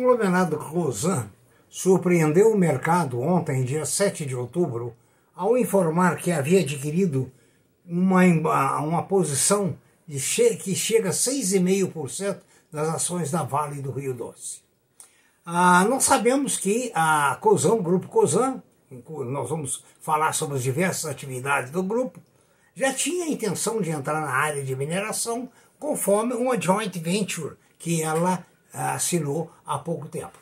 conglomerado Cosan surpreendeu o mercado ontem, dia 7 de outubro, ao informar que havia adquirido uma, uma posição che que chega a 6,5% das ações da Vale do Rio Doce. Ah, nós sabemos que a COSAN, Grupo COSAN, nós vamos falar sobre as diversas atividades do grupo, já tinha a intenção de entrar na área de mineração conforme uma joint venture que ela assinou há pouco tempo.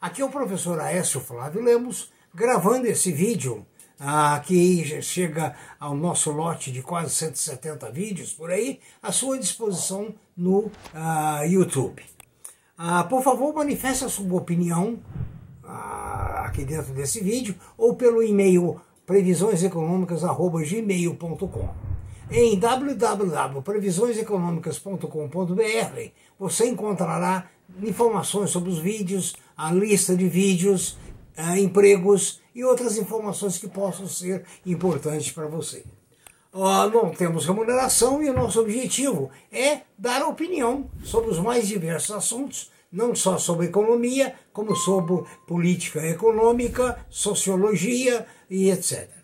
Aqui é o professor Aécio Flávio Lemos gravando esse vídeo ah, que chega ao nosso lote de quase 170 vídeos por aí, à sua disposição no ah, YouTube. Ah, por favor, manifeste a sua opinião aqui dentro desse vídeo ou pelo e-mail previsioneseconômicas.gmail.com. Em www.previsioneseconômicas.com.br você encontrará informações sobre os vídeos, a lista de vídeos, uh, empregos e outras informações que possam ser importantes para você. Não temos remuneração e o nosso objetivo é dar opinião sobre os mais diversos assuntos, não só sobre economia, como sobre política econômica, sociologia e etc.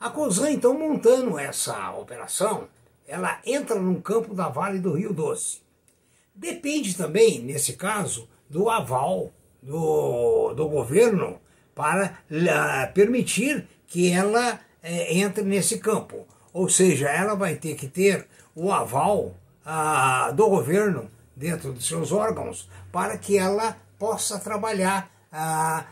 A COSAN, então, montando essa operação, ela entra no campo da Vale do Rio Doce. Depende também, nesse caso, do aval do, do governo para uh, permitir que ela uh, entre nesse campo. Ou seja, ela vai ter que ter o aval uh, do governo dentro dos seus órgãos para que ela possa trabalhar ah,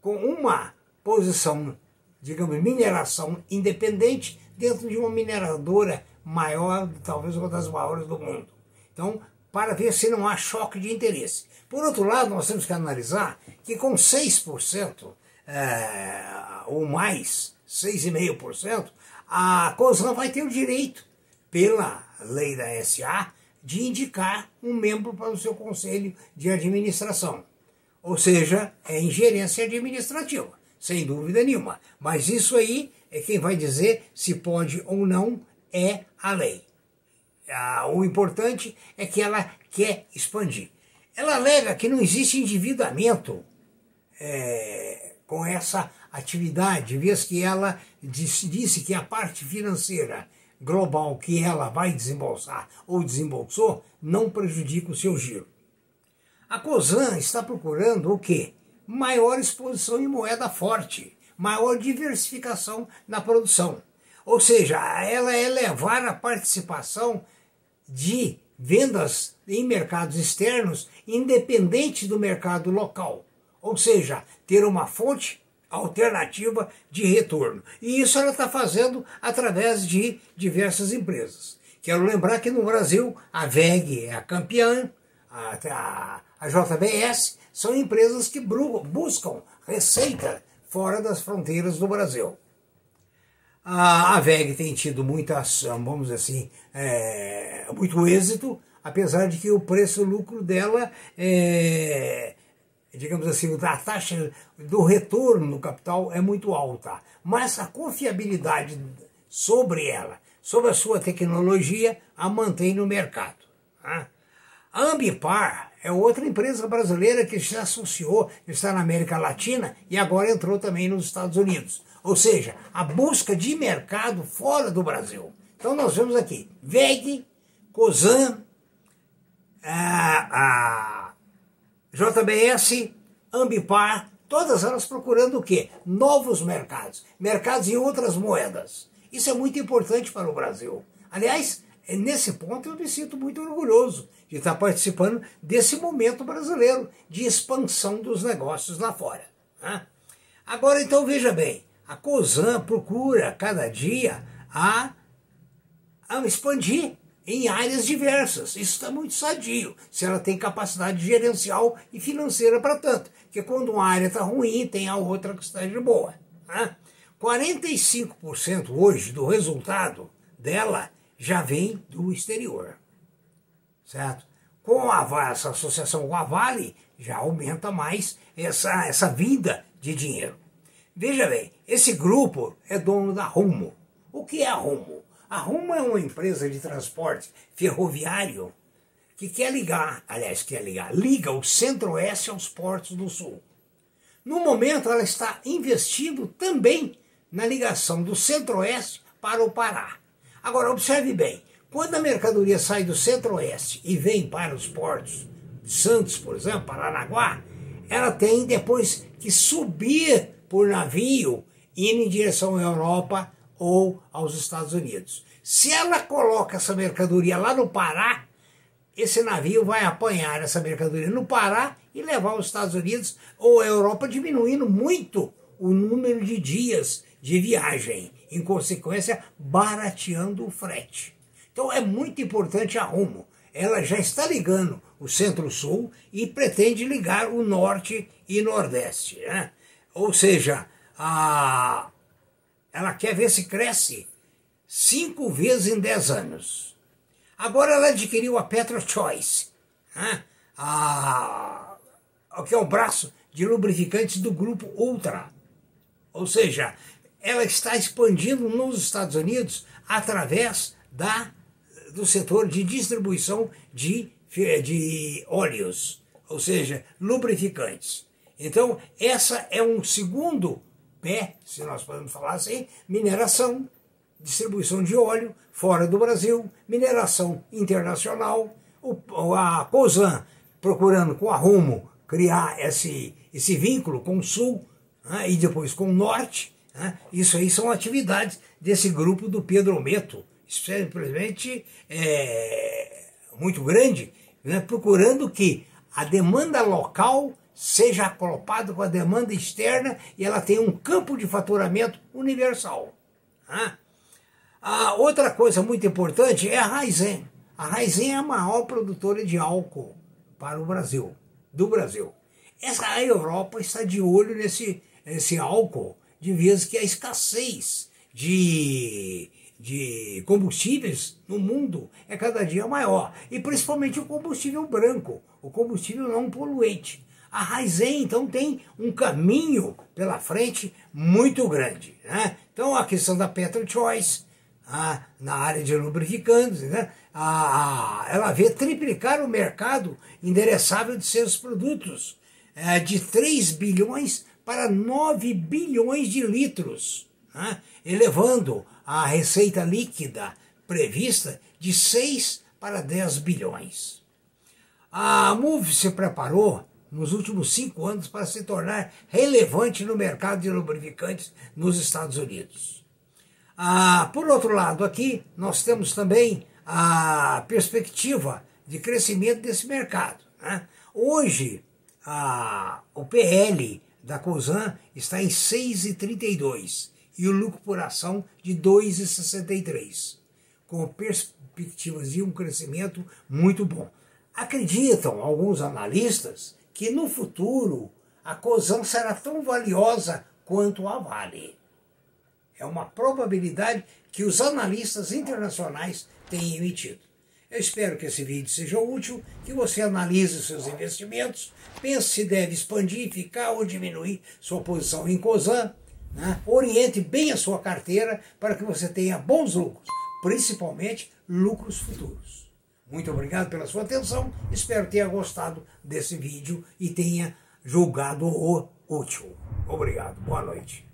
com uma posição, digamos, mineração independente dentro de uma mineradora maior, talvez uma das maiores do mundo. Então, para ver se não há choque de interesse. Por outro lado, nós temos que analisar que com 6% é, ou mais, 6,5%, a COSAN vai ter o direito, pela lei da SA, de indicar um membro para o seu conselho de administração. Ou seja, é ingerência administrativa, sem dúvida nenhuma. Mas isso aí é quem vai dizer se pode ou não é a lei. Ah, o importante é que ela quer expandir. Ela alega que não existe endividamento é, com essa atividade, vez que ela disse, disse que a parte financeira global que ela vai desembolsar ou desembolsou não prejudica o seu giro. A COSAN está procurando o quê? Maior exposição em moeda forte, maior diversificação na produção. Ou seja, ela é levar a participação de vendas em mercados externos independente do mercado local. Ou seja, ter uma fonte alternativa de retorno. E isso ela está fazendo através de diversas empresas. Quero lembrar que no Brasil a VEG é a campeã, a, a, a JBS são empresas que buscam receita fora das fronteiras do Brasil. A, VEG tem tido muitas, vamos dizer assim, é, muito êxito, apesar de que o preço-lucro dela é, digamos assim, a taxa do retorno do capital é muito alta, mas a confiabilidade sobre ela, sobre a sua tecnologia, a mantém no mercado. Tá? A Ambipar é outra empresa brasileira que se associou, está na América Latina e agora entrou também nos Estados Unidos. Ou seja, a busca de mercado fora do Brasil. Então nós vemos aqui VEG, COSAN, a, a JBS, Ambipar, todas elas procurando o quê? Novos mercados, mercados em outras moedas. Isso é muito importante para o Brasil. Aliás, é nesse ponto eu me sinto muito orgulhoso de estar participando desse momento brasileiro de expansão dos negócios lá fora. Né? Agora, então, veja bem, a COSAN procura cada dia a, a expandir em áreas diversas. Isso está muito sadio, se ela tem capacidade gerencial e financeira para tanto. Porque quando uma área está ruim, tem a outra que está de boa. Né? 45% hoje do resultado dela já vem do exterior. Certo? Com a, essa associação com a Vale, já aumenta mais essa, essa vida de dinheiro. Veja bem, esse grupo é dono da Rumo. O que é a Rumo? A Rumo é uma empresa de transporte ferroviário que quer ligar, aliás, quer ligar, liga o Centro-Oeste aos portos do Sul. No momento, ela está investindo também na ligação do Centro-Oeste para o Pará. Agora, observe bem: quando a mercadoria sai do Centro-Oeste e vem para os portos de Santos, por exemplo, Paranaguá, ela tem depois que subir por navio indo em direção à Europa ou aos Estados Unidos. Se ela coloca essa mercadoria lá no Pará, esse navio vai apanhar essa mercadoria no Pará e levar aos Estados Unidos ou à Europa, diminuindo muito o número de dias de viagem, em consequência, barateando o frete. Então é muito importante a Rumo. Ela já está ligando o Centro-Sul e pretende ligar o Norte e Nordeste. Né? Ou seja, a... ela quer ver se cresce cinco vezes em dez anos. Agora ela adquiriu a Petro Choice, né? a, o que é o braço de lubrificantes do grupo Ultra. Ou seja, ela está expandindo nos Estados Unidos através da, do setor de distribuição de, de óleos, ou seja, lubrificantes. Então, essa é um segundo pé, se nós podemos falar assim, mineração distribuição de óleo fora do Brasil, mineração internacional, o, a COSAN procurando com a Rumo criar esse, esse vínculo com o Sul né, e depois com o Norte. Né, isso aí são atividades desse grupo do Pedro Meto, simplesmente é, muito grande, né, procurando que a demanda local seja acoplada com a demanda externa e ela tenha um campo de faturamento universal. Né? A outra coisa muito importante é a Raizen. A Raizen é a maior produtora de álcool para o Brasil, do Brasil. Essa, a Europa está de olho nesse, nesse álcool, de vez que a escassez de, de combustíveis no mundo é cada dia maior. E principalmente o combustível branco, o combustível não poluente. A Raizen, então, tem um caminho pela frente muito grande. Né? Então, a questão da Petro Choice, ah, na área de lubrificantes, né? Ah, ela vê triplicar o mercado endereçável de seus produtos, é, de 3 bilhões para 9 bilhões de litros, né? elevando a receita líquida prevista de 6 para 10 bilhões. A MOVE se preparou nos últimos cinco anos para se tornar relevante no mercado de lubrificantes nos Estados Unidos. Ah, por outro lado, aqui nós temos também a perspectiva de crescimento desse mercado. Né? Hoje, o PL da COSAN está em 6,32 e o lucro por ação de 2,63, com perspectivas de um crescimento muito bom. Acreditam alguns analistas que no futuro a COSAN será tão valiosa quanto a Vale. É uma probabilidade que os analistas internacionais têm emitido. Eu espero que esse vídeo seja útil, que você analise seus investimentos, pense se deve expandir, ficar ou diminuir sua posição em COSAN, né? oriente bem a sua carteira para que você tenha bons lucros, principalmente lucros futuros. Muito obrigado pela sua atenção, espero tenha gostado desse vídeo e tenha julgado-o útil. Obrigado, boa noite.